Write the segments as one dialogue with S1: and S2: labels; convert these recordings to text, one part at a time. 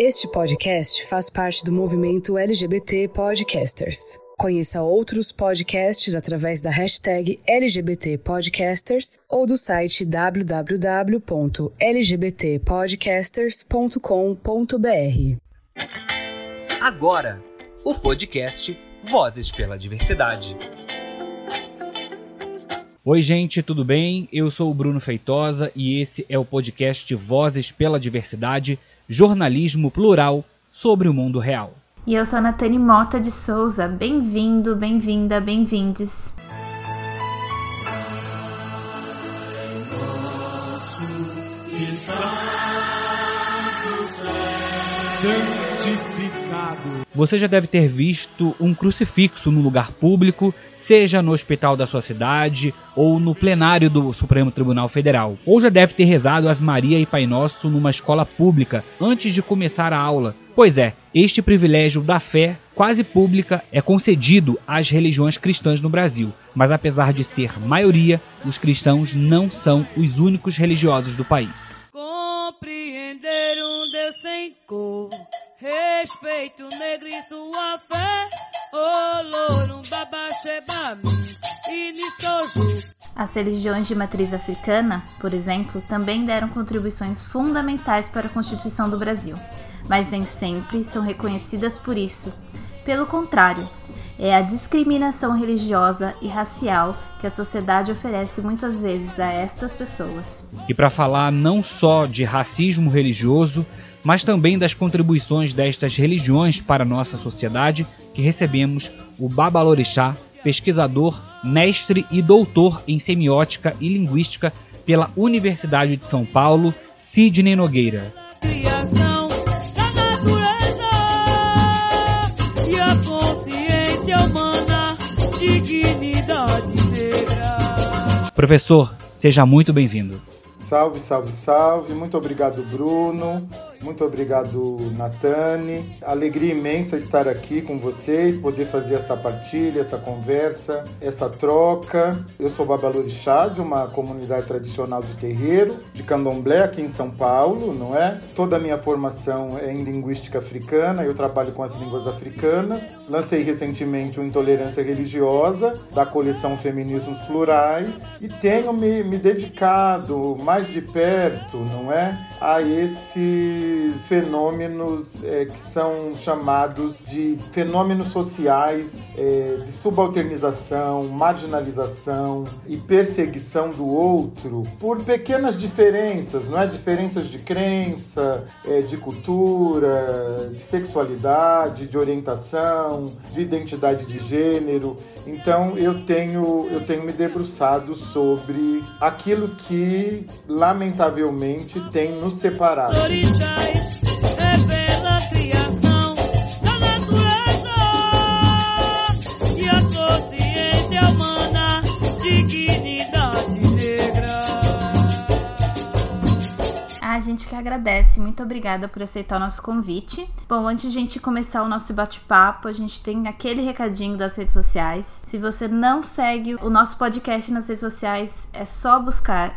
S1: Este podcast faz parte do movimento LGBT Podcasters. Conheça outros podcasts através da hashtag LGBT Podcasters ou do site www.lgbtpodcasters.com.br.
S2: Agora, o podcast Vozes pela Diversidade.
S3: Oi, gente, tudo bem? Eu sou o Bruno Feitosa e esse é o podcast Vozes pela Diversidade, jornalismo plural sobre o mundo real.
S4: E eu sou a Natane Mota de Souza. Bem-vindo, bem-vinda, bem-vindes.
S3: Santificado. Você já deve ter visto um crucifixo no lugar público, seja no hospital da sua cidade ou no plenário do Supremo Tribunal Federal. Ou já deve ter rezado Ave Maria e Pai Nosso numa escola pública antes de começar a aula. Pois é, este privilégio da fé quase pública é concedido às religiões cristãs no Brasil. Mas apesar de ser maioria, os cristãos não são os únicos religiosos do país.
S5: Compreender um Deus sem cor Respeito o negro e sua fé. Olorum babaxebami e nistoju.
S4: As religiões de matriz africana, por exemplo, também deram contribuições fundamentais para a Constituição do Brasil, mas nem sempre são reconhecidas por isso. Pelo contrário, é a discriminação religiosa e racial que a sociedade oferece muitas vezes a estas pessoas.
S3: E para falar não só de racismo religioso, mas também das contribuições destas religiões para a nossa sociedade, que recebemos o Babalorixá, pesquisador, mestre e doutor em semiótica e linguística pela Universidade de São Paulo, Sidney Nogueira.
S5: Criação da natureza e a consciência humana, dignidade negra.
S3: Professor, seja muito bem-vindo.
S6: Salve, salve, salve. Muito obrigado, Bruno. Muito obrigado, Natane. Alegria imensa estar aqui com vocês, poder fazer essa partilha, essa conversa, essa troca. Eu sou Babalorixá, de uma comunidade tradicional de terreiro, de candomblé, aqui em São Paulo, não é? Toda a minha formação é em linguística africana, eu trabalho com as línguas africanas. Lancei recentemente o Intolerância Religiosa, da coleção Feminismos Plurais, e tenho me, me dedicado mais de perto, não é? A esse fenômenos é, que são chamados de fenômenos sociais é, de subalternização, marginalização e perseguição do outro por pequenas diferenças, não é? Diferenças de crença, é, de cultura, de sexualidade, de orientação, de identidade de gênero. Então eu tenho eu tenho me debruçado sobre aquilo que lamentavelmente tem nos separado.
S4: Que agradece, muito obrigada por aceitar o nosso convite. Bom, antes de a gente começar o nosso bate-papo, a gente tem aquele recadinho das redes sociais. Se você não segue o nosso podcast nas redes sociais, é só buscar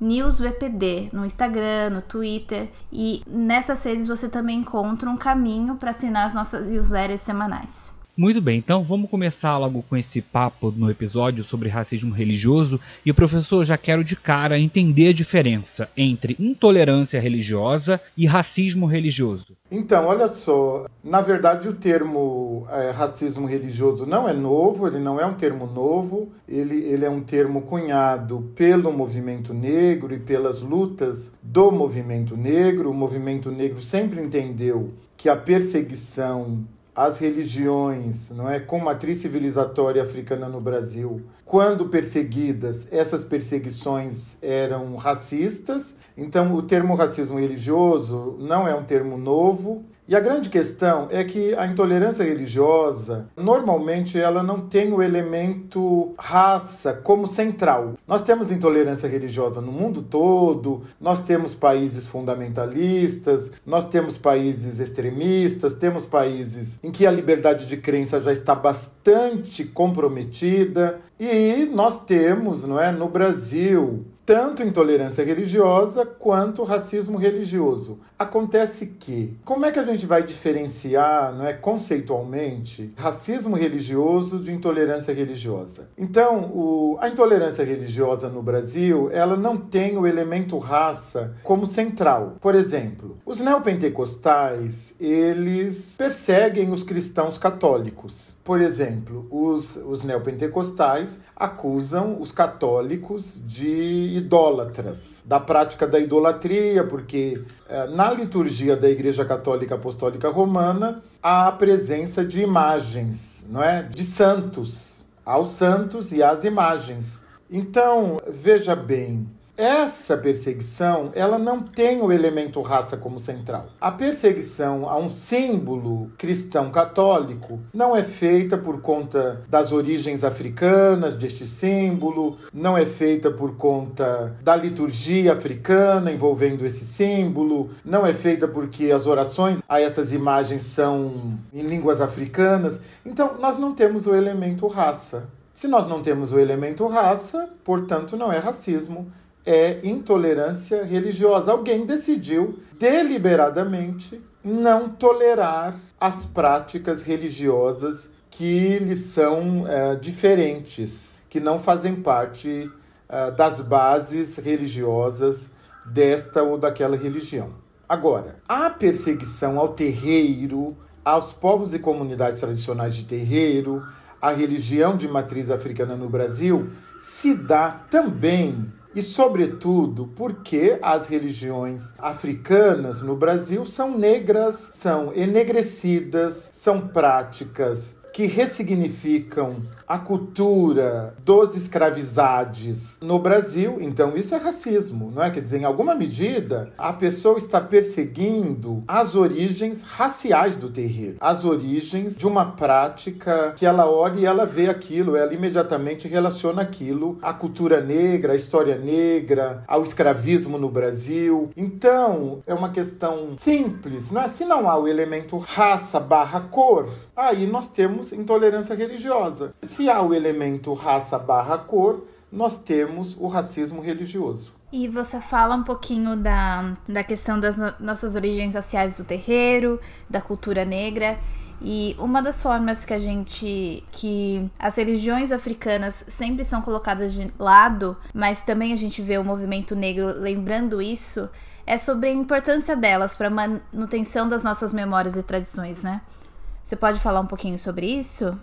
S4: newsvpd no Instagram, no Twitter e nessas redes você também encontra um caminho para assinar as nossas newsletters semanais.
S3: Muito bem, então vamos começar logo com esse papo no episódio sobre racismo religioso. E o professor já quero de cara entender a diferença entre intolerância religiosa e racismo religioso.
S6: Então, olha só, na verdade o termo é, racismo religioso não é novo, ele não é um termo novo, ele, ele é um termo cunhado pelo movimento negro e pelas lutas do movimento negro. O movimento negro sempre entendeu que a perseguição as religiões, não é, com matriz civilizatória africana no Brasil, quando perseguidas, essas perseguições eram racistas. Então, o termo racismo religioso não é um termo novo, e a grande questão é que a intolerância religiosa, normalmente, ela não tem o elemento raça como central. Nós temos intolerância religiosa no mundo todo, nós temos países fundamentalistas, nós temos países extremistas, temos países em que a liberdade de crença já está bastante comprometida, e nós temos, não é, no Brasil, tanto intolerância religiosa quanto racismo religioso. Acontece que, como é que a gente vai diferenciar, não é, conceitualmente, racismo religioso de intolerância religiosa? Então, o, a intolerância religiosa no Brasil, ela não tem o elemento raça como central. Por exemplo, os neopentecostais, eles perseguem os cristãos católicos. Por exemplo, os, os neopentecostais acusam os católicos de idólatras, da prática da idolatria, porque na liturgia da Igreja Católica Apostólica Romana há a presença de imagens, não é? De santos, aos santos e às imagens. Então, veja bem, essa perseguição, ela não tem o elemento raça como central. A perseguição a um símbolo cristão católico não é feita por conta das origens africanas deste símbolo, não é feita por conta da liturgia africana envolvendo esse símbolo, não é feita porque as orações a essas imagens são em línguas africanas. Então, nós não temos o elemento raça. Se nós não temos o elemento raça, portanto, não é racismo, é intolerância religiosa. Alguém decidiu deliberadamente não tolerar as práticas religiosas que lhes são é, diferentes, que não fazem parte é, das bases religiosas desta ou daquela religião. Agora, a perseguição ao terreiro, aos povos e comunidades tradicionais de terreiro, a religião de matriz africana no Brasil, se dá também e, sobretudo, porque as religiões africanas no Brasil são negras, são enegrecidas, são práticas que ressignificam a cultura dos escravizades no Brasil. Então, isso é racismo, não é? Quer dizer, em alguma medida, a pessoa está perseguindo as origens raciais do terreiro, as origens de uma prática que ela olha e ela vê aquilo, ela imediatamente relaciona aquilo à cultura negra, à história negra, ao escravismo no Brasil. Então, é uma questão simples, não é? Se não há o elemento raça barra cor, aí nós temos intolerância religiosa. Há o elemento raça barra cor, nós temos o racismo religioso.
S4: E você fala um pouquinho da, da questão das no nossas origens raciais do terreiro, da cultura negra. E uma das formas que a gente. que as religiões africanas sempre são colocadas de lado, mas também a gente vê o movimento negro lembrando isso, é sobre a importância delas para a manutenção das nossas memórias e tradições, né? Você pode falar um pouquinho sobre isso?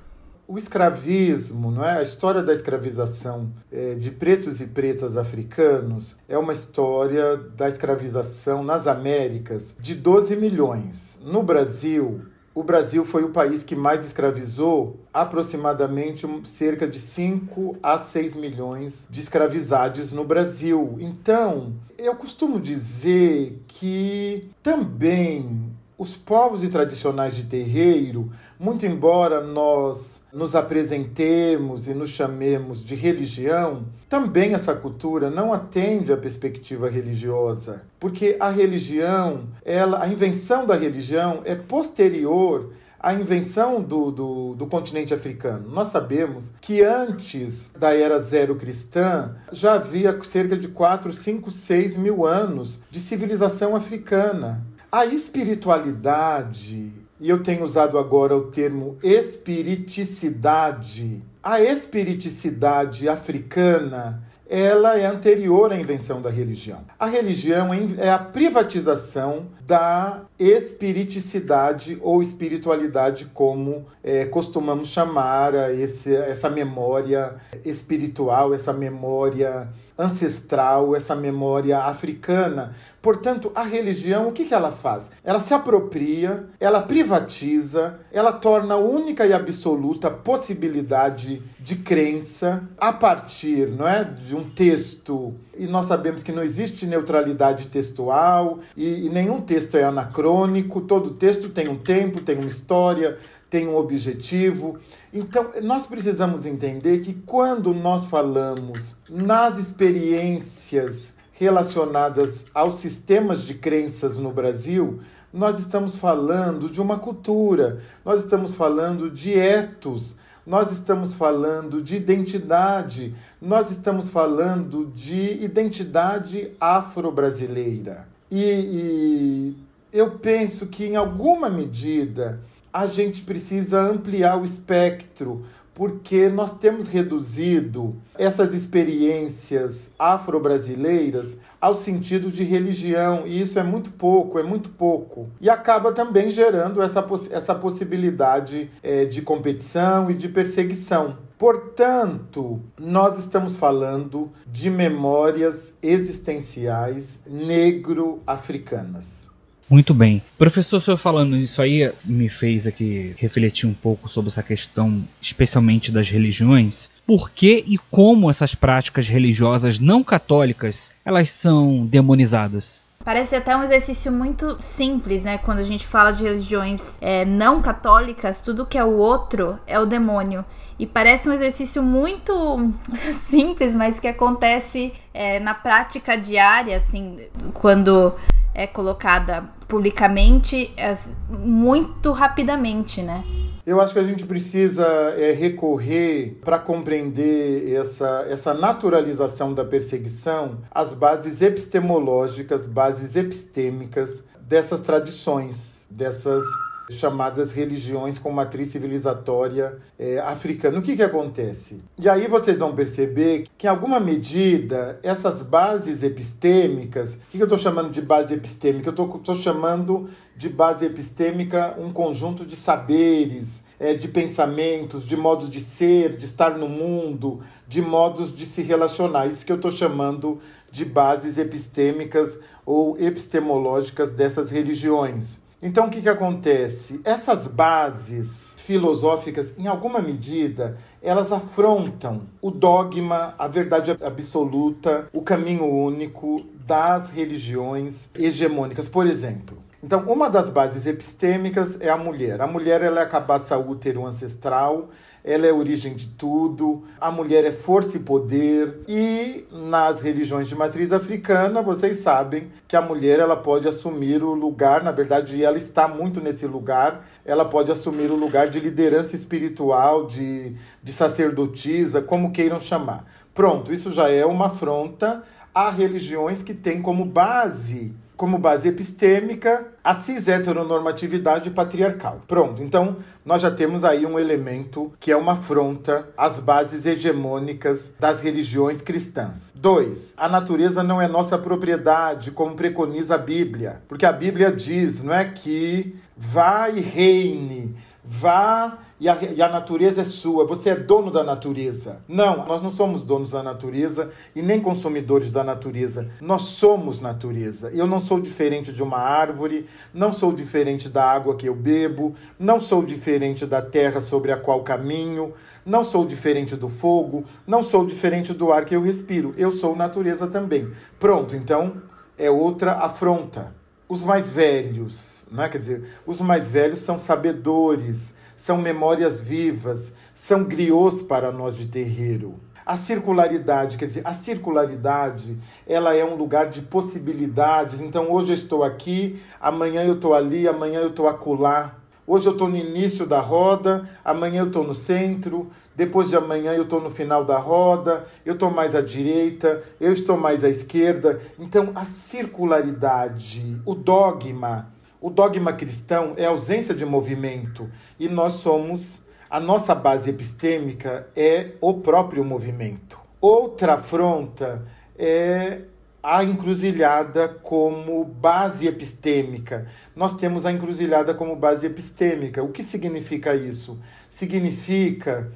S6: O escravismo, não é? a história da escravização é, de pretos e pretas africanos é uma história da escravização nas Américas de 12 milhões. No Brasil, o Brasil foi o país que mais escravizou aproximadamente cerca de 5 a 6 milhões de escravizados no Brasil. Então, eu costumo dizer que também os povos e tradicionais de terreiro, muito embora nós nos apresentemos e nos chamemos de religião, também essa cultura não atende à perspectiva religiosa, porque a religião, ela, a invenção da religião é posterior à invenção do, do, do, continente africano. Nós sabemos que antes da era zero cristã já havia cerca de 4, 5, 6 mil anos de civilização africana. A espiritualidade, e eu tenho usado agora o termo espiriticidade, a espiriticidade africana, ela é anterior à invenção da religião. A religião é a privatização da espiriticidade ou espiritualidade, como é, costumamos chamar esse, essa memória espiritual, essa memória ancestral, essa memória africana. Portanto, a religião, o que, que ela faz? Ela se apropria, ela privatiza, ela torna única e absoluta possibilidade de crença a partir não é, de um texto. E nós sabemos que não existe neutralidade textual e, e nenhum texto é anacrônico, todo texto tem um tempo, tem uma história, tem um objetivo. Então, nós precisamos entender que quando nós falamos nas experiências relacionadas aos sistemas de crenças no Brasil, nós estamos falando de uma cultura, nós estamos falando de etos, nós estamos falando de identidade, nós estamos falando de identidade afro-brasileira. E, e eu penso que, em alguma medida, a gente precisa ampliar o espectro, porque nós temos reduzido essas experiências afro-brasileiras ao sentido de religião, e isso é muito pouco, é muito pouco. E acaba também gerando essa, poss essa possibilidade é, de competição e de perseguição. Portanto, nós estamos falando de memórias existenciais negro-africanas.
S3: Muito bem. Professor, o senhor falando isso aí me fez aqui refletir um pouco sobre essa questão, especialmente das religiões. Por que e como essas práticas religiosas não católicas elas são demonizadas?
S4: Parece até um exercício muito simples, né? Quando a gente fala de religiões é, não católicas, tudo que é o outro é o demônio. E parece um exercício muito simples, mas que acontece é, na prática diária, assim, quando é colocada publicamente é, muito rapidamente, né?
S6: Eu acho que a gente precisa é, recorrer para compreender essa, essa naturalização da perseguição às bases epistemológicas, bases epistêmicas dessas tradições, dessas chamadas religiões com matriz civilizatória é, africana. O que, que acontece? E aí vocês vão perceber que, em alguma medida, essas bases epistêmicas, o que, que eu estou chamando de base epistêmica? Eu estou chamando de base epistêmica um conjunto de saberes, é, de pensamentos, de modos de ser, de estar no mundo, de modos de se relacionar. Isso que eu estou chamando de bases epistêmicas ou epistemológicas dessas religiões. Então, o que, que acontece? Essas bases filosóficas, em alguma medida, elas afrontam o dogma, a verdade absoluta, o caminho único das religiões hegemônicas. Por exemplo, então, uma das bases epistêmicas é a mulher. A mulher ela é a cabaça útero ancestral, ela é a origem de tudo, a mulher é força e poder. E nas religiões de matriz africana, vocês sabem que a mulher ela pode assumir o lugar, na verdade, ela está muito nesse lugar, ela pode assumir o lugar de liderança espiritual, de, de sacerdotisa, como queiram chamar. Pronto, isso já é uma afronta a religiões que têm como base como base epistêmica a cis heteronormatividade patriarcal. Pronto, então nós já temos aí um elemento que é uma afronta às bases hegemônicas das religiões cristãs. Dois, a natureza não é nossa propriedade, como preconiza a Bíblia, porque a Bíblia diz, não é que vá e reine, vá e a, e a natureza é sua, você é dono da natureza. Não, nós não somos donos da natureza e nem consumidores da natureza. Nós somos natureza. Eu não sou diferente de uma árvore, não sou diferente da água que eu bebo, não sou diferente da terra sobre a qual caminho, não sou diferente do fogo, não sou diferente do ar que eu respiro. Eu sou natureza também. Pronto, então é outra afronta. Os mais velhos, né? quer dizer, os mais velhos são sabedores, são memórias vivas, são griots para nós de terreiro. A circularidade, quer dizer, a circularidade, ela é um lugar de possibilidades. Então, hoje eu estou aqui, amanhã eu estou ali, amanhã eu estou acolá. Hoje eu estou no início da roda, amanhã eu estou no centro, depois de amanhã eu estou no final da roda, eu estou mais à direita, eu estou mais à esquerda. Então, a circularidade, o dogma, o dogma cristão é ausência de movimento e nós somos, a nossa base epistêmica é o próprio movimento. Outra afronta é a encruzilhada como base epistêmica. Nós temos a encruzilhada como base epistêmica. O que significa isso? Significa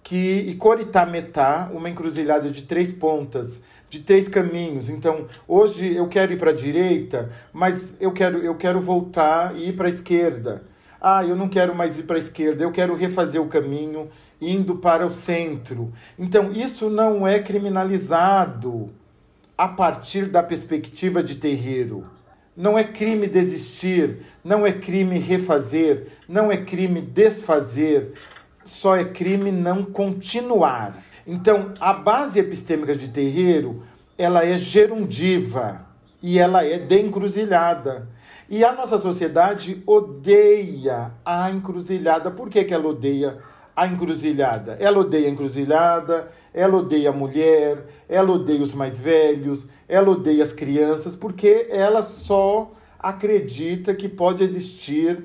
S6: que e coritametá, uma encruzilhada de três pontas, de três caminhos. Então, hoje eu quero ir para a direita, mas eu quero, eu quero voltar e ir para a esquerda. Ah, eu não quero mais ir para a esquerda, eu quero refazer o caminho indo para o centro. Então, isso não é criminalizado a partir da perspectiva de terreiro. Não é crime desistir, não é crime refazer, não é crime desfazer, só é crime não continuar. Então, a base epistêmica de terreiro, ela é gerundiva e ela é de encruzilhada. E a nossa sociedade odeia a encruzilhada. Por que, que ela odeia a encruzilhada. Ela odeia a encruzilhada, ela odeia a mulher, ela odeia os mais velhos, ela odeia as crianças, porque ela só acredita que pode existir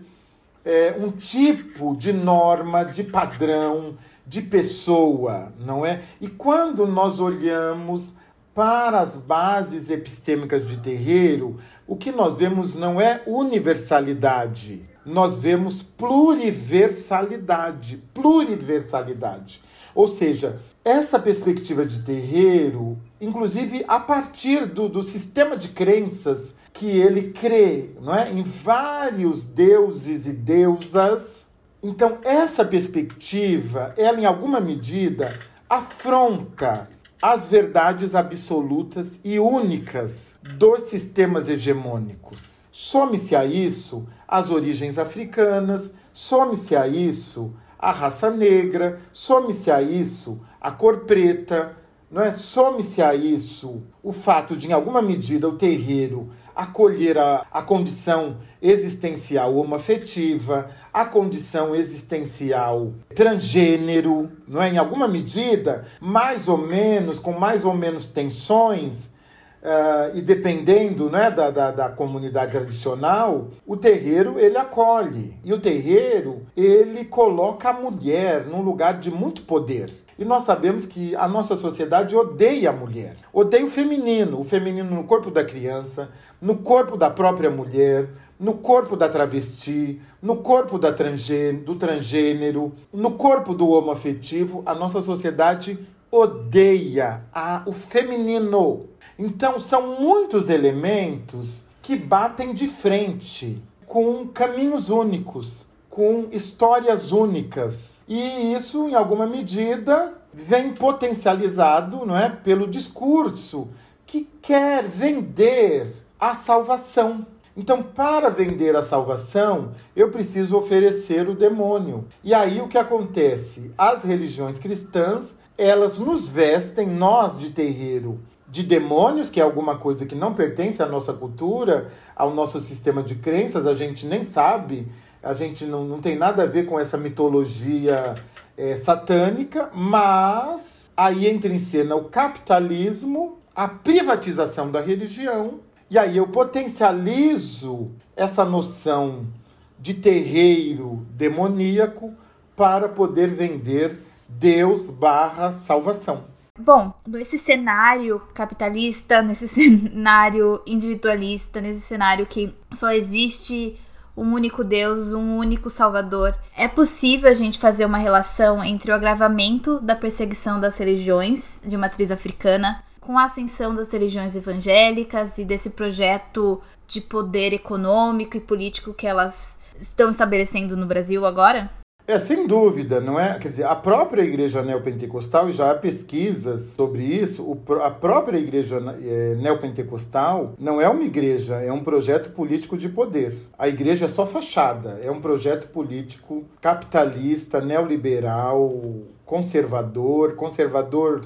S6: é, um tipo de norma, de padrão, de pessoa, não é? E quando nós olhamos para as bases epistêmicas de terreiro, o que nós vemos não é universalidade, nós vemos pluriversalidade, pluriversalidade. Ou seja, essa perspectiva de terreiro, inclusive a partir do, do sistema de crenças que ele crê, não é, em vários deuses e deusas. Então, essa perspectiva, ela em alguma medida afronta as verdades absolutas e únicas dos sistemas hegemônicos. Some-se a isso as origens africanas, some-se a isso a raça negra, some-se a isso a cor preta, não é? Some-se a isso o fato de, em alguma medida, o terreiro acolher a, a condição existencial homoafetiva, a condição existencial transgênero, não é? Em alguma medida, mais ou menos, com mais ou menos tensões, Uh, e dependendo né, da, da, da, comunidade tradicional, o terreiro ele acolhe. E o terreiro ele coloca a mulher num lugar de muito poder. E nós sabemos que a nossa sociedade odeia a mulher, odeia o feminino, o feminino no corpo da criança, no corpo da própria mulher, no corpo da travesti, no corpo da transgênero, do transgênero, no corpo do homoafetivo. A nossa sociedade odeia a, o feminino. Então, são muitos elementos que batem de frente com caminhos únicos, com histórias únicas. E isso, em alguma medida, vem potencializado não é, pelo discurso que quer vender a salvação. Então, para vender a salvação, eu preciso oferecer o demônio. E aí o que acontece? As religiões cristãs, elas nos vestem, nós de terreiro, de demônios, que é alguma coisa que não pertence à nossa cultura, ao nosso sistema de crenças, a gente nem sabe, a gente não, não tem nada a ver com essa mitologia é, satânica, mas aí entra em cena o capitalismo, a privatização da religião, e aí eu potencializo essa noção de terreiro demoníaco para poder vender Deus barra salvação.
S4: Bom, nesse cenário capitalista, nesse cenário individualista, nesse cenário que só existe um único Deus, um único Salvador, é possível a gente fazer uma relação entre o agravamento da perseguição das religiões de matriz africana com a ascensão das religiões evangélicas e desse projeto de poder econômico e político que elas estão estabelecendo no Brasil agora?
S6: É, sem dúvida, não é? Quer dizer, a própria igreja neopentecostal, e já há pesquisas sobre isso, o, a própria igreja é, neopentecostal não é uma igreja, é um projeto político de poder. A igreja é só fachada, é um projeto político capitalista, neoliberal, conservador, conservador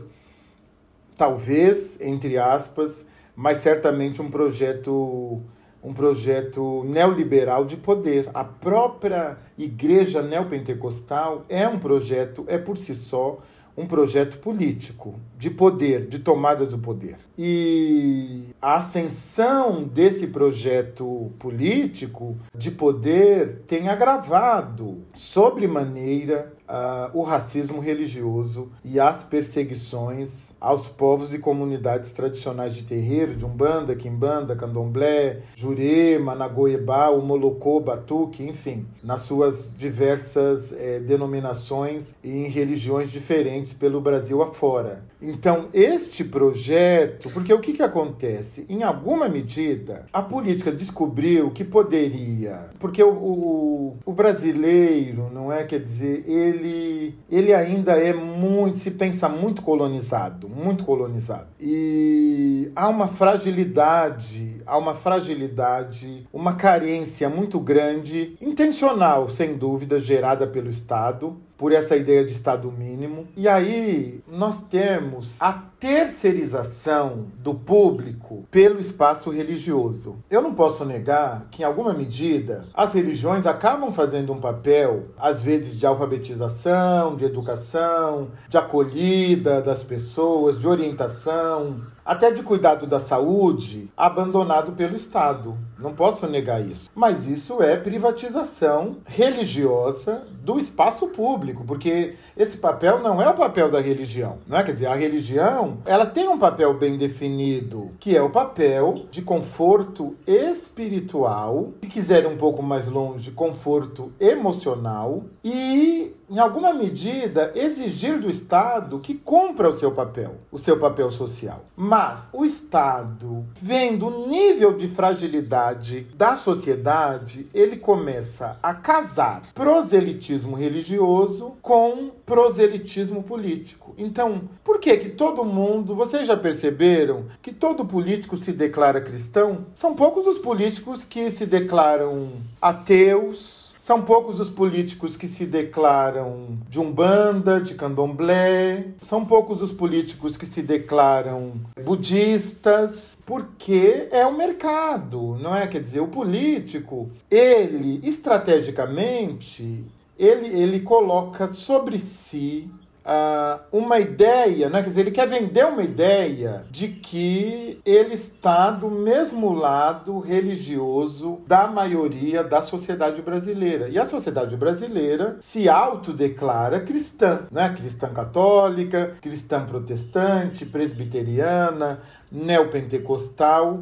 S6: talvez, entre aspas, mas certamente um projeto um projeto neoliberal de poder. A própria igreja neopentecostal é um projeto, é por si só, um projeto político, de poder, de tomada do poder. E a ascensão desse projeto político de poder tem agravado sobremaneira uh, o racismo religioso e as perseguições aos povos e comunidades tradicionais de terreiro, de Umbanda, Quimbanda, Candomblé, Jurema, Nagoiebá, o Molocô, Batuque, enfim, nas suas diversas eh, denominações e em religiões diferentes pelo Brasil afora. Então, este projeto, porque o que, que acontece? Em alguma medida, a política descobriu que poderia, porque o, o, o brasileiro, não é? Quer dizer, ele, ele ainda é muito, se pensa muito colonizado, muito colonizado. E há uma fragilidade há uma fragilidade, uma carência muito grande, intencional, sem dúvida, gerada pelo Estado, por essa ideia de Estado mínimo. E aí nós temos a terceirização do público pelo espaço religioso. Eu não posso negar que, em alguma medida, as religiões acabam fazendo um papel, às vezes, de alfabetização, de educação, de acolhida das pessoas, de orientação, até de cuidado da saúde, abandonado pelo Estado. Não posso negar isso. Mas isso é privatização religiosa do espaço público, porque esse papel não é o papel da religião, não é? Quer dizer, a religião, ela tem um papel bem definido, que é o papel de conforto espiritual, se quiser um pouco mais longe, conforto emocional e em alguma medida, exigir do Estado que cumpra o seu papel, o seu papel social. Mas o Estado, vendo o nível de fragilidade da sociedade, ele começa a casar proselitismo religioso com proselitismo político. Então, por que que todo mundo, vocês já perceberam que todo político se declara cristão? São poucos os políticos que se declaram ateus, são poucos os políticos que se declaram de umbanda, de candomblé. São poucos os políticos que se declaram budistas, porque é o mercado, não é? Quer dizer, o político, ele estrategicamente, ele, ele coloca sobre si uh, uma ideia, né? quer dizer, ele quer vender uma ideia de que ele está do mesmo lado religioso da maioria da sociedade brasileira. E a sociedade brasileira se autodeclara cristã, né? cristã católica, cristã protestante, presbiteriana, neopentecostal.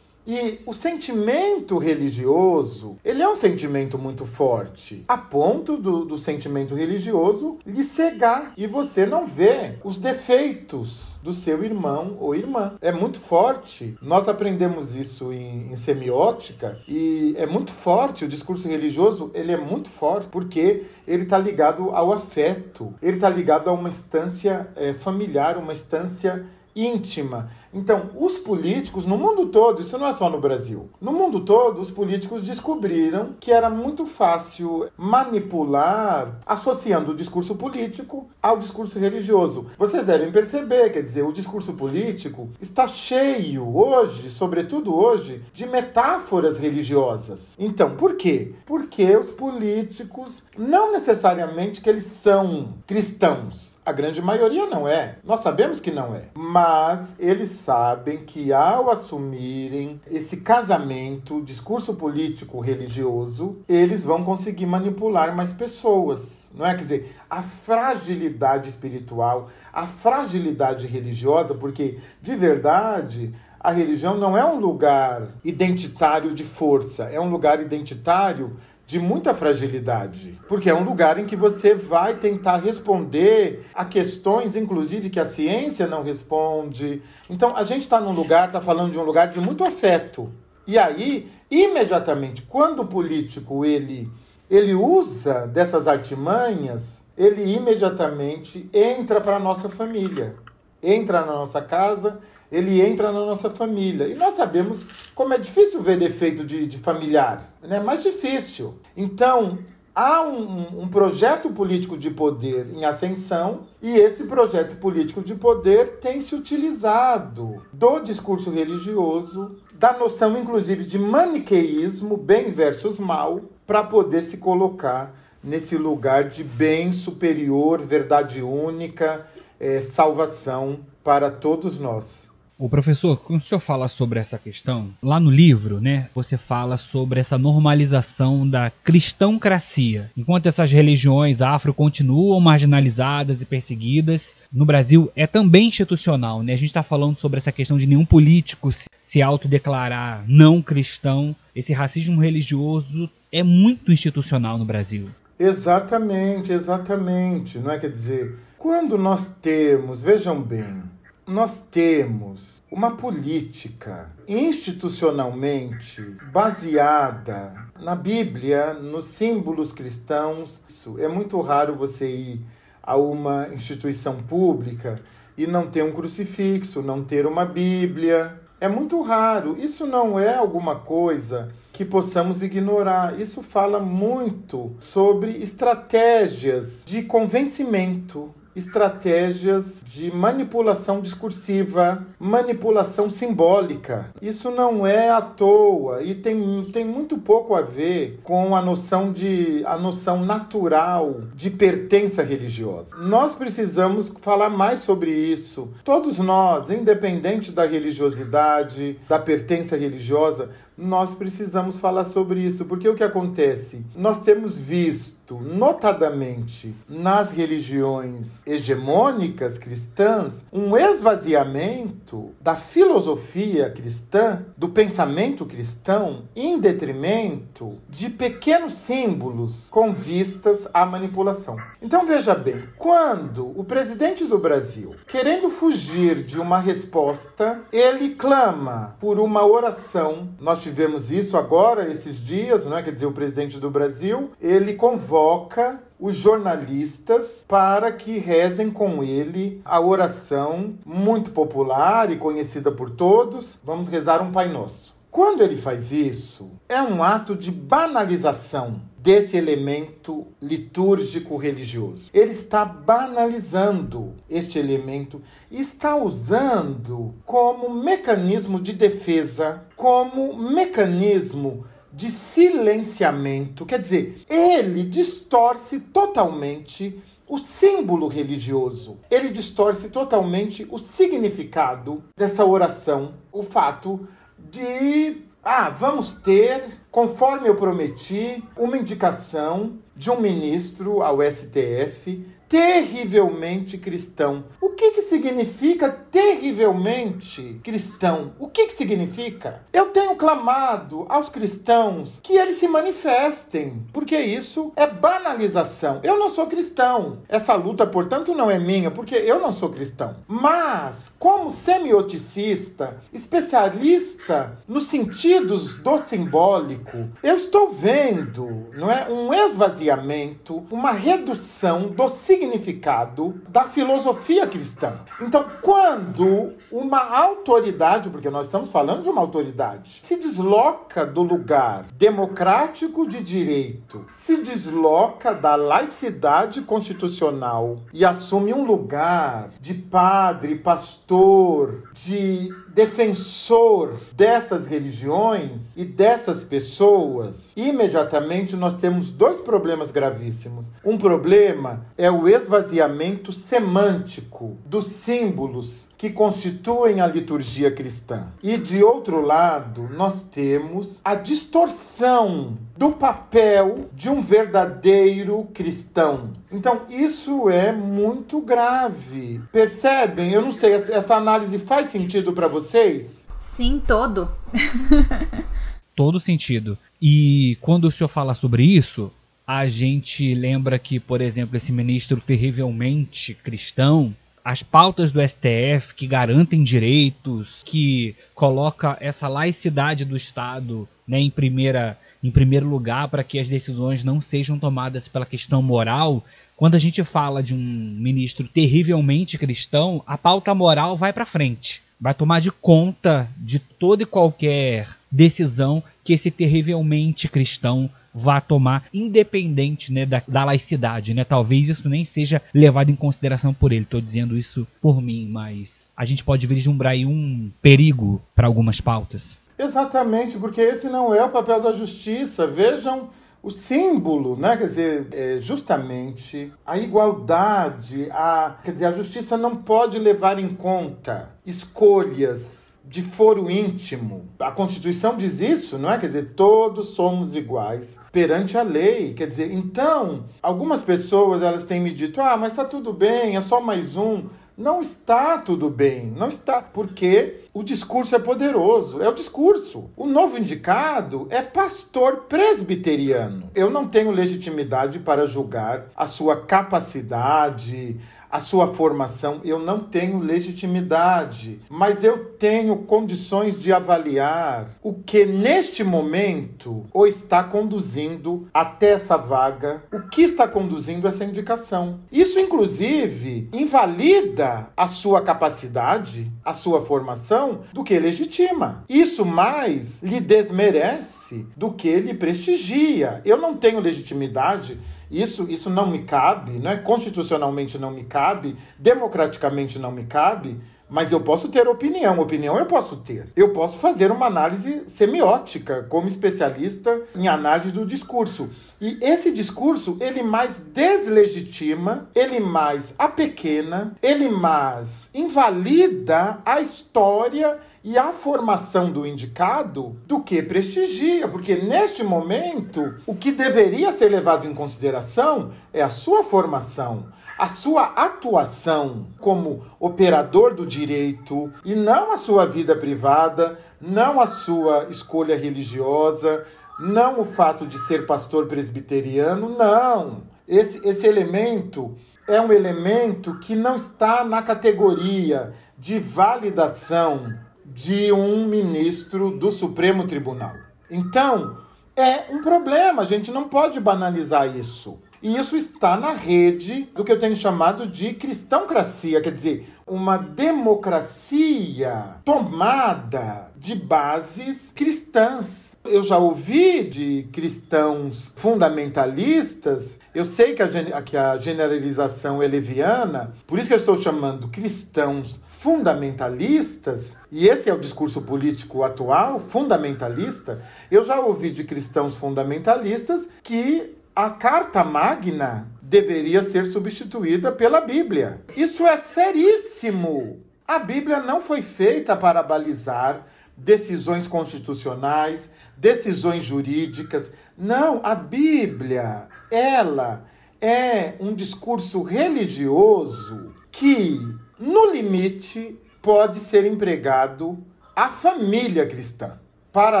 S6: E o sentimento religioso, ele é um sentimento muito forte, a ponto do, do sentimento religioso lhe cegar e você não vê os defeitos do seu irmão ou irmã. É muito forte. Nós aprendemos isso em, em, semiótica e é muito forte. O discurso religioso ele é muito forte porque ele está ligado ao afeto, ele está ligado a uma instância é, familiar, uma instância íntima. Então, os políticos, no mundo todo, isso não é só no Brasil, no mundo todo, os políticos descobriram que era muito fácil manipular associando o discurso político ao discurso religioso. Vocês devem perceber, quer dizer, o discurso político está cheio hoje, sobretudo hoje, de metáforas religiosas. Então, por quê? Porque os políticos, não necessariamente que eles são cristãos, a grande maioria não é. Nós sabemos que não é. Mas eles sabem que ao assumirem esse casamento, discurso político religioso, eles vão conseguir manipular mais pessoas. Não é? Quer dizer, a fragilidade espiritual, a fragilidade religiosa, porque de verdade a religião não é um lugar identitário de força, é um lugar identitário de muita fragilidade, porque é um lugar em que você vai tentar responder a questões, inclusive, que a ciência não responde. Então, a gente está num lugar, está falando de um lugar de muito afeto. E aí, imediatamente, quando o político ele, ele usa dessas artimanhas, ele imediatamente entra para a nossa família, entra na nossa casa ele entra na nossa família. E nós sabemos como é difícil ver defeito de, de familiar, né? mais difícil. Então, há um, um, projeto político de poder em ascensão e esse projeto político de poder tem se utilizado do discurso religioso, da noção inclusive de maniqueísmo, bem versus mal, para poder se colocar nesse lugar de bem superior, verdade única, é, salvação para todos nós.
S3: O professor, quando o senhor fala sobre essa questão, lá no livro, né, você fala sobre essa normalização da cristãocracia. Enquanto essas religiões afro continuam marginalizadas e perseguidas, no Brasil é também institucional, né? A gente está falando sobre essa questão de nenhum político se autodeclarar não cristão. Esse racismo religioso é muito institucional no Brasil.
S6: Exatamente, exatamente. Não é quer dizer, quando nós temos, vejam bem, nós temos uma política institucionalmente baseada na Bíblia, nos símbolos cristãos. Isso é muito raro você ir a uma instituição pública e não ter um crucifixo, não ter uma Bíblia, É muito raro. Isso não é alguma coisa que possamos ignorar. Isso fala muito sobre estratégias de convencimento, estratégias de manipulação discursiva, manipulação simbólica. Isso não é à toa e tem, tem muito pouco a ver com a noção de a noção natural de pertença religiosa. Nós precisamos falar mais sobre isso. Todos nós, independente da religiosidade, da pertença religiosa, nós precisamos falar sobre isso, porque o que acontece? Nós temos visto, notadamente nas religiões hegemônicas cristãs, um esvaziamento da filosofia cristã, do pensamento cristão, em detrimento de pequenos símbolos com vistas à manipulação. Então veja bem, quando o presidente do Brasil, querendo fugir de uma resposta, ele clama por uma oração, nós tivemos isso agora, esses dias, né? quer dizer, o presidente do Brasil, ele convoca os jornalistas para que rezem com ele a oração muito popular e conhecida por todos. Vamos rezar um Pai Nosso. Quando ele faz isso, é um ato de banalização desse elemento litúrgico religioso. Ele está banalizando este elemento e está usando como mecanismo de defesa, como mecanismo de silenciamento. Quer dizer, ele distorce totalmente o símbolo religioso. Ele distorce totalmente o significado dessa oração, o fato de ah, vamos ter, conforme eu prometi, uma indicação de um ministro ao STF terrivelmente cristão. Que, que significa terrivelmente cristão? O que, que significa? Eu tenho clamado aos cristãos que eles se manifestem, porque isso é banalização. Eu não sou cristão. Essa luta, portanto, não é minha, porque eu não sou cristão. Mas, como semioticista, especialista nos sentidos do simbólico, eu estou vendo, não é, um esvaziamento, uma redução do significado da filosofia cristã. Então, quando uma autoridade, porque nós estamos falando de uma autoridade, se desloca do lugar democrático de direito, se desloca da laicidade constitucional e assume um lugar de padre, pastor, de defensor dessas religiões e dessas pessoas, imediatamente nós temos dois problemas gravíssimos. Um problema é o esvaziamento semântico dos símbolos que constituem a liturgia cristã. E de outro lado, nós temos a distorção do papel de um verdadeiro cristão. Então, isso é muito grave. Percebem? Eu não sei, essa análise faz sentido para vocês?
S4: Sim, todo.
S3: todo sentido. E quando o senhor fala sobre isso, a gente lembra que, por exemplo, esse ministro terrivelmente cristão, as pautas do STF que garantem direitos, que coloca essa laicidade do Estado né, em, primeira, em primeiro lugar para que as decisões não sejam tomadas pela questão moral. Quando a gente fala de um ministro terrivelmente cristão, a pauta moral vai para frente, vai tomar de conta de toda e qualquer decisão que esse terrivelmente cristão vá tomar, independente né, da, da, laicidade. Né? Talvez isso nem seja levado em consideração por ele. Estou dizendo isso por mim, mas a gente pode vislumbrar aí um perigo para algumas pautas.
S6: Exatamente, porque esse não é o papel da justiça. Vejam o símbolo, né? Quer dizer, é justamente a igualdade, a, quer dizer, a justiça não pode levar em conta escolhas de foro íntimo. A Constituição diz isso, não é? Quer dizer, todos somos iguais perante a lei. Quer dizer, então, algumas pessoas elas têm me dito: "Ah, mas está tudo bem, é só mais um". Não está tudo bem, não está, porque o discurso é poderoso, é o discurso. O novo indicado é pastor presbiteriano. Eu não tenho legitimidade para julgar a sua capacidade, a sua formação, eu não tenho legitimidade, mas eu tenho condições de avaliar o que neste momento o está conduzindo até essa vaga, o que está conduzindo essa indicação. Isso, inclusive, invalida a sua capacidade, a sua formação do que legitima. Isso mais lhe desmerece do que lhe prestigia. Eu não tenho legitimidade isso, isso não me cabe, né? constitucionalmente não me cabe, democraticamente não me cabe, mas eu posso ter opinião. Opinião eu posso ter. Eu posso fazer uma análise semiótica como especialista em análise do discurso. E esse discurso, ele mais deslegitima, ele mais apequena, ele mais invalida a história e a formação do indicado do que prestigia, porque neste momento o que deveria ser levado em consideração é a sua formação, a sua atuação como operador do direito e não a sua vida privada, não a sua escolha religiosa, não o fato de ser pastor presbiteriano, não. Esse, esse elemento é um elemento que não está na categoria de validação de um ministro do Supremo Tribunal. Então, é um problema, a gente não pode banalizar isso. E isso está na rede do que eu tenho chamado de cristãocracia, quer dizer, uma democracia tomada de bases cristãs. Eu já ouvi de cristãos fundamentalistas, eu sei que a, que a generalização é leviana, por isso que eu estou chamando cristãos fundamentalistas, e esse é o discurso político atual, fundamentalista, eu já ouvi de cristãos fundamentalistas que a Carta Magna deveria ser substituída pela Bíblia. Isso é seríssimo. A Bíblia não foi feita para balizar decisões constitucionais, decisões jurídicas. Não, a Bíblia, ela é um discurso religioso que, no limite, pode ser empregado à família cristã. Para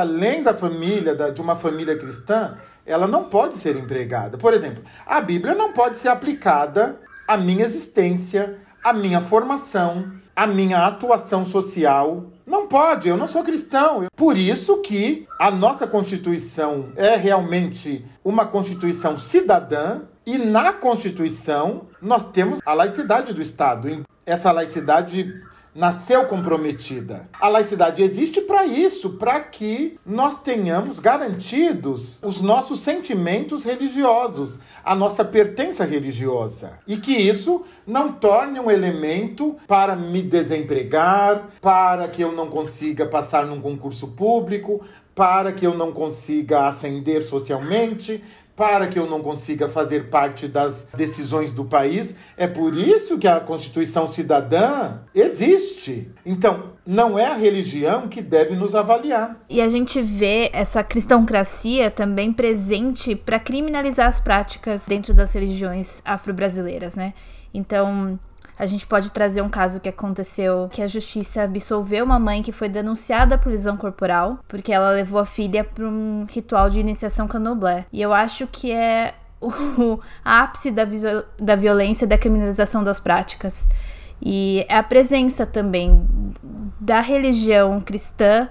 S6: além da família, de uma família cristã, ela não pode ser empregada. Por exemplo, a Bíblia não pode ser aplicada à minha existência, à minha formação, à minha atuação social. Não pode, eu não sou cristão. Por isso que a nossa Constituição é realmente uma Constituição cidadã e na Constituição nós temos a laicidade do Estado. Essa laicidade nasceu comprometida. A laicidade existe para isso, para que nós tenhamos garantidos os nossos sentimentos religiosos, a nossa pertença religiosa. E que isso não torne um elemento para me desempregar, para que eu não consiga passar num concurso público, para que eu não consiga ascender socialmente, para que eu não consiga fazer parte das decisões do país. É por isso que a Constituição Cidadã existe. Então, não é a religião que deve nos avaliar.
S4: E a gente vê essa cristãocracia também presente para criminalizar as práticas dentro das religiões afro-brasileiras, né? Então, a gente pode trazer um caso que aconteceu que a justiça absolveu uma mãe que foi denunciada por lesão corporal porque ela levou a filha para um ritual de iniciação candomblé. E eu acho que é o ápice da, da violência e da criminalização das práticas. E é a presença também da religião cristã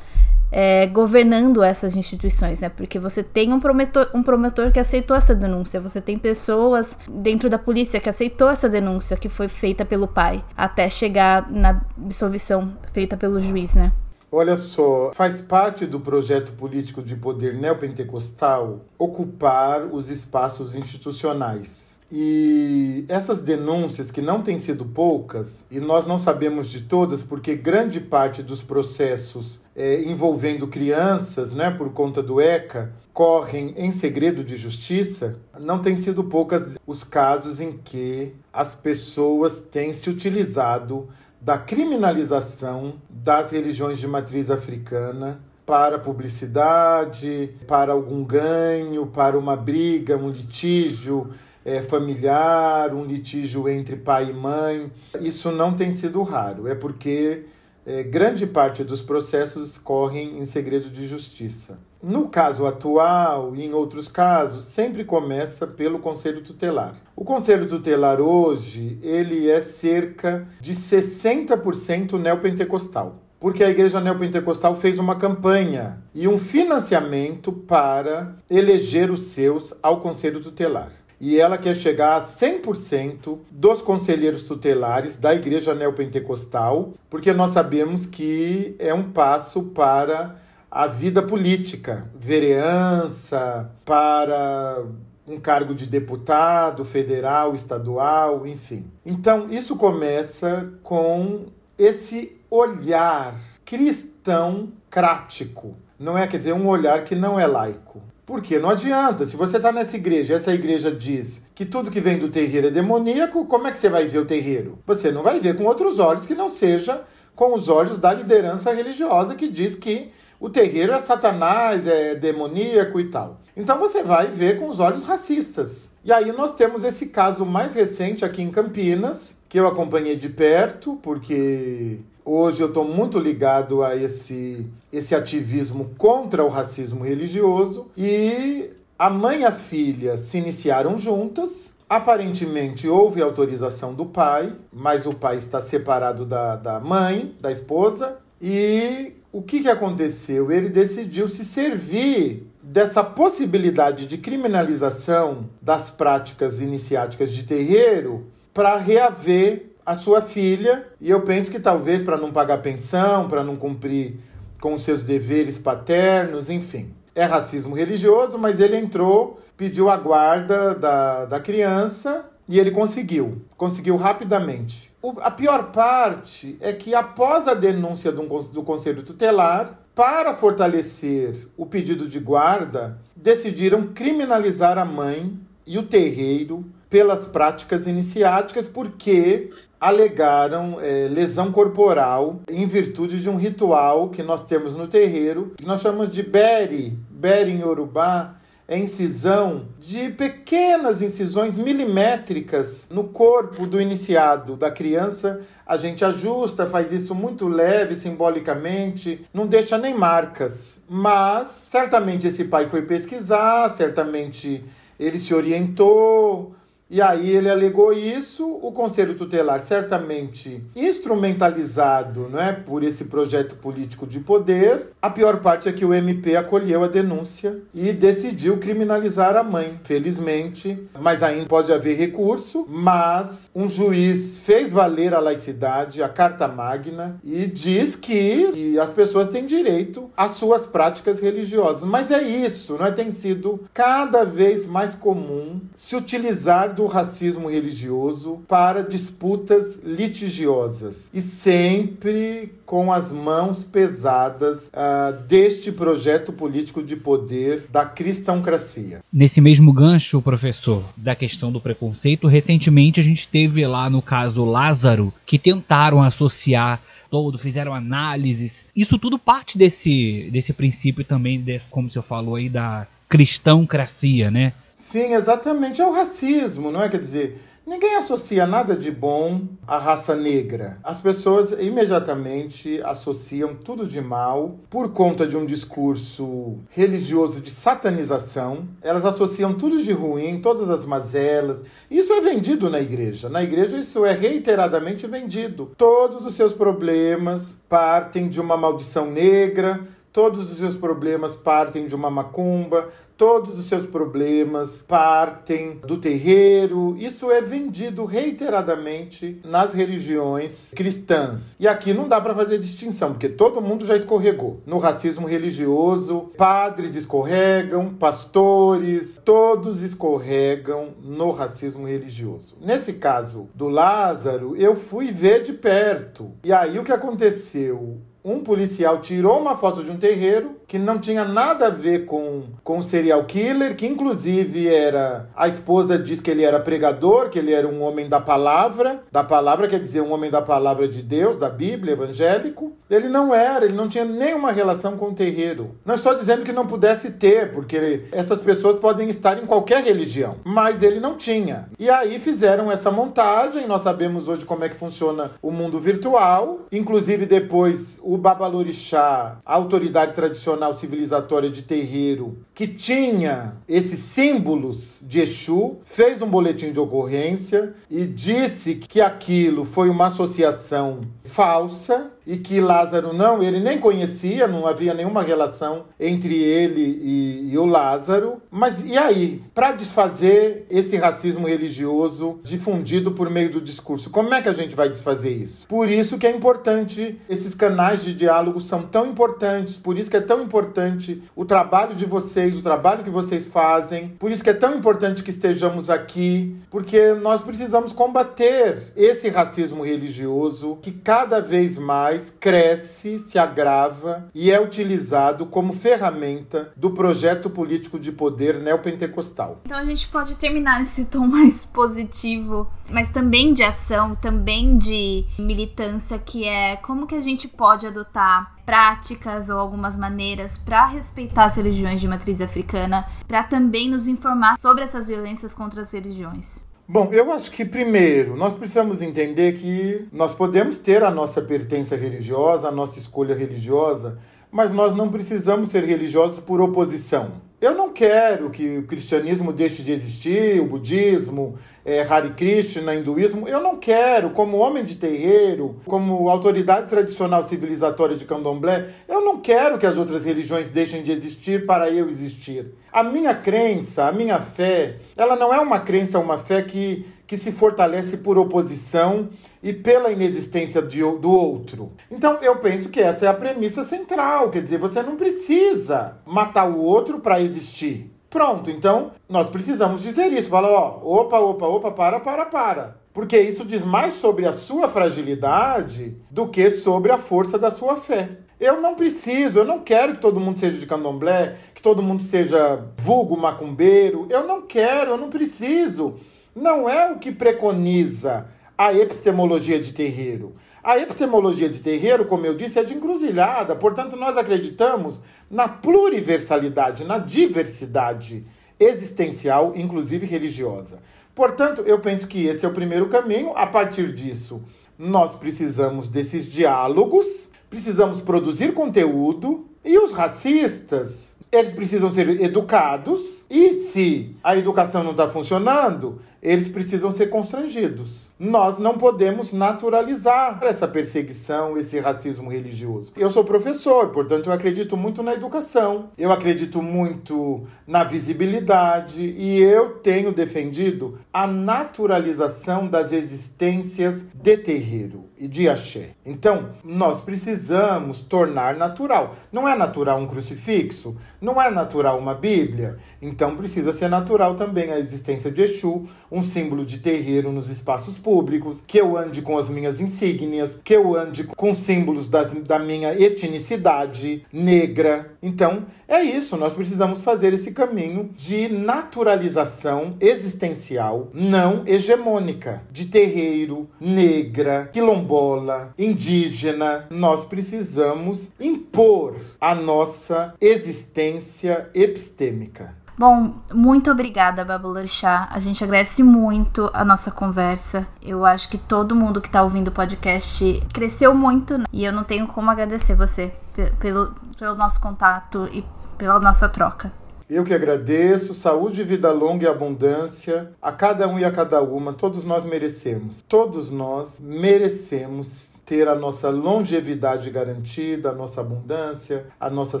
S4: é, governando essas instituições, né? Porque você tem um promotor, um promotor que aceitou essa denúncia, você tem pessoas dentro da polícia que aceitou essa denúncia que foi feita pelo pai, até chegar na absolvição feita pelo juiz, né?
S6: Olha só, faz parte do projeto político de poder neopentecostal ocupar os espaços institucionais. E essas denúncias, que não têm sido poucas, e nós não sabemos de todas, porque grande parte dos processos é, envolvendo crianças, né, por conta do ECA, correm em segredo de justiça, não tem sido poucas os casos em que as pessoas têm se utilizado da criminalização das religiões de matriz africana para publicidade, para algum ganho, para uma briga, um litígio é, familiar, um litígio entre pai e mãe. Isso não tem sido raro, é porque é, grande parte dos processos correm em segredo de justiça. No caso atual e em outros casos, sempre começa pelo Conselho Tutelar. O Conselho Tutelar hoje, ele é cerca de 60% neopentecostal porque a Igreja Neopentecostal fez uma campanha e um financiamento para eleger os seus ao Conselho Tutelar. E ela quer chegar a 100% dos conselheiros tutelares da Igreja Neopentecostal, porque nós sabemos que é um passo para a vida política, vereança, para um cargo de deputado federal, estadual, enfim. Então, isso começa com esse olhar cristão crático. Não é, quer dizer, um olhar que não é laico. Porque não adianta, se você está nessa igreja, essa igreja diz que tudo que vem do terreiro é demoníaco, como é que você vai ver o terreiro? Você não vai ver com outros olhos que não seja com os olhos da liderança religiosa que diz que o terreiro é satanás, é demoníaco e tal. Então você vai ver com os olhos racistas. E aí nós temos esse caso mais recente aqui em Campinas, que eu acompanhei de perto, porque hoje eu estou muito ligado a esse, esse ativismo contra o racismo religioso. E a mãe e a filha se iniciaram juntas. Aparentemente houve autorização do pai, mas o pai está separado da, da mãe, da esposa. E o que, que aconteceu? Ele decidiu se servir dessa possibilidade de criminalização das práticas iniciáticas de terreiro para reaver a sua filha, e eu penso que talvez para não pagar pensão, para não cumprir com os seus deveres paternos, enfim. É racismo religioso, mas ele entrou, pediu a guarda da, da criança e ele conseguiu. Conseguiu rapidamente. O, a pior parte é que, após a denúncia do, do Conselho Tutelar, para fortalecer o pedido de guarda, decidiram criminalizar a mãe e o terreiro pelas práticas iniciáticas, porque alegaram é, lesão corporal em virtude de um ritual que nós temos no terreiro, que nós chamamos de beri. Beri em Yorubá é incisão de pequenas incisões milimétricas no corpo do iniciado, da criança. A gente ajusta, faz isso muito leve, simbolicamente, não deixa nem marcas. Mas certamente esse pai foi pesquisar, certamente ele se orientou, e aí ele alegou isso, o Conselho Tutelar certamente instrumentalizado não é, por esse projeto político de poder. A pior parte é que o MP acolheu a denúncia e decidiu criminalizar a mãe, felizmente. Mas ainda pode haver recurso, mas um juiz fez valer a laicidade, a Carta Magna, e diz que as pessoas têm direito às suas práticas religiosas. Mas é isso, não é? tem sido cada vez mais comum se utilizar do racismo religioso para disputas litigiosas e sempre com as mãos pesadas uh, deste projeto político de poder da cristãocracia.
S3: Nesse mesmo gancho, professor, da questão do preconceito, recentemente a gente teve lá no caso Lázaro que tentaram associar todo, fizeram análises. Isso tudo parte desse, desse princípio também, desse, como o senhor falou aí, da cristãocracia, né?
S6: Sim, exatamente. É o racismo, não é? Quer dizer, ninguém associa nada de bom à raça negra. As pessoas imediatamente associam tudo de mal por conta de um discurso religioso de satanização. Elas associam tudo de ruim, todas as mazelas. Isso é vendido na igreja. Na igreja, isso é reiteradamente vendido. Todos os seus problemas partem de uma maldição negra. Todos os seus problemas partem de uma macumba, Todos os seus problemas partem do terreiro. Isso é vendido reiteradamente nas religiões cristãs. E aqui não dá para fazer distinção, porque todo mundo já escorregou. No racismo religioso, padres escorregam, pastores, todos escorregam no racismo religioso. Nesse caso do Lázaro, eu fui ver de perto. E aí o que aconteceu? um policial tirou uma foto de um terreiro que não tinha nada a ver com, com o serial killer, que inclusive era. A esposa diz que ele era pregador, que ele era um homem da palavra. Da palavra quer dizer um homem da palavra de Deus, da Bíblia, evangélico. Ele não era, ele não tinha nenhuma relação com o terreiro. Não estou dizendo que não pudesse ter, porque essas pessoas podem estar em qualquer religião, mas ele não tinha. E aí fizeram essa montagem, nós sabemos hoje como é que funciona o mundo virtual, inclusive depois o Babalorixá, a autoridade tradicional civilizatória de terreiro, que tinha esses símbolos de Exu, fez um boletim de ocorrência e disse que aquilo foi uma associação falsa e que Lázaro não, ele nem conhecia, não havia nenhuma relação entre ele e, e o Lázaro. Mas e aí, para desfazer esse racismo religioso difundido por meio do discurso, como é que a gente vai desfazer isso? Por isso que é importante, esses canais de diálogo são tão importantes, por isso que é tão importante o trabalho de vocês, o trabalho que vocês fazem, por isso que é tão importante que estejamos aqui, porque nós precisamos combater esse racismo religioso que cada vez mais cresce, se agrava e é utilizado como ferramenta do projeto político de poder neopentecostal.
S4: Então a gente pode terminar esse tom mais positivo, mas também de ação, também de militância, que é como que a gente pode adotar práticas ou algumas maneiras para respeitar as religiões de matriz africana, para também nos informar sobre essas violências contra as religiões.
S6: Bom, eu acho que primeiro nós precisamos entender que nós podemos ter a nossa pertença religiosa, a nossa escolha religiosa, mas nós não precisamos ser religiosos por oposição. Eu não quero que o cristianismo deixe de existir, o budismo, é, Hare Krishna, hinduísmo. Eu não quero, como homem de terreiro, como autoridade tradicional civilizatória de candomblé, eu não quero que as outras religiões deixem de existir para eu existir. A minha crença, a minha fé, ela não é uma crença, uma fé que que se fortalece por oposição e pela inexistência de, do outro. Então eu penso que essa é a premissa central, quer dizer, você não precisa matar o outro para existir. Pronto, então nós precisamos dizer isso. Fala, ó, opa, opa, opa, para, para, para. Porque isso diz mais sobre a sua fragilidade do que sobre a força da sua fé. Eu não preciso, eu não quero que todo mundo seja de candomblé, que todo mundo seja vulgo macumbeiro. Eu não quero, eu não preciso não é o que preconiza a epistemologia de terreiro. A epistemologia de terreiro, como eu disse, é de encruzilhada, portanto, nós acreditamos na pluriversalidade, na diversidade existencial, inclusive religiosa. Portanto, eu penso que esse é o primeiro caminho. A partir disso, nós precisamos desses diálogos, precisamos produzir conteúdo e os racistas, eles precisam ser educados e se a educação não está funcionando, eles precisam ser constrangidos. Nós não podemos naturalizar essa perseguição, esse racismo religioso. Eu sou professor, portanto, eu acredito muito na educação, eu acredito muito na visibilidade e eu tenho defendido a naturalização das existências de terreiro e de axé. Então, nós precisamos tornar natural. Não é natural um crucifixo, não é natural uma Bíblia, então precisa ser natural também a existência de Exu, um símbolo de terreiro nos espaços públicos, que eu ande com as minhas insígnias, que eu ande com símbolos das, da minha etnicidade negra. Então, é isso, nós precisamos fazer esse caminho de naturalização existencial não hegemônica, de terreiro, negra, quilombola, indígena. Nós precisamos impor a nossa existência epistêmica.
S4: Bom, muito obrigada, Babulorixá. A gente agradece muito a nossa conversa. Eu acho que todo mundo que tá ouvindo o podcast cresceu muito né? e eu não tenho como agradecer você pelo, pelo nosso contato e pela nossa troca.
S6: Eu que agradeço, saúde, vida longa e abundância a cada um e a cada uma. Todos nós merecemos. Todos nós merecemos ter a nossa longevidade garantida, a nossa abundância, a nossa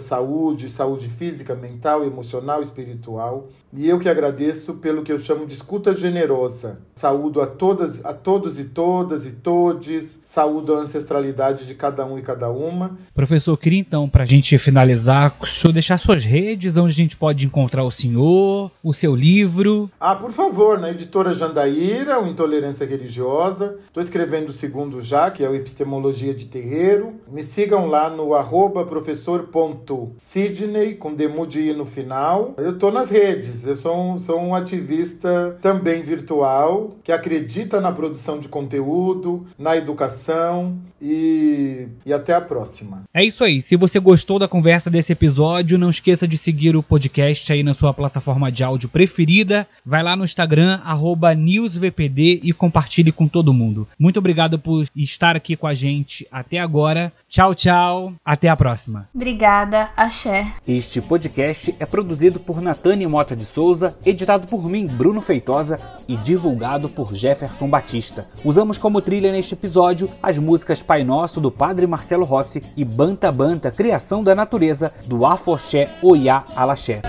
S6: saúde, saúde física, mental, emocional, espiritual. E eu que agradeço pelo que eu chamo de escuta generosa. Saúdo a todas, a todos e todas e todes. Saúdo a ancestralidade de cada um e cada uma.
S3: Professor, queria então, para a gente finalizar, o senhor deixar suas redes, onde a gente pode encontrar o senhor, o seu livro.
S6: Ah, por favor, na editora Jandaíra, o Intolerância Religiosa. Estou escrevendo o segundo já, que é o Epistemologia de Terreiro. Me sigam lá no arroba professor.sidney, com demude no final. Eu estou nas redes. Eu sou um, sou um ativista também virtual que acredita na produção de conteúdo, na educação e, e até a próxima.
S3: É isso aí. Se você gostou da conversa desse episódio, não esqueça de seguir o podcast aí na sua plataforma de áudio preferida. Vai lá no Instagram, newsvpd e compartilhe com todo mundo. Muito obrigado por estar aqui com a gente até agora. Tchau, tchau. Até a próxima.
S4: Obrigada. Axé.
S2: Este podcast é produzido por Natânia Mota de
S3: Souza, editado por mim, Bruno Feitosa, e divulgado por Jefferson Batista. Usamos como trilha neste episódio as músicas Pai Nosso do Padre Marcelo Rossi e Banta Banta, Criação da Natureza, do Afoxé Oiá Alaxé.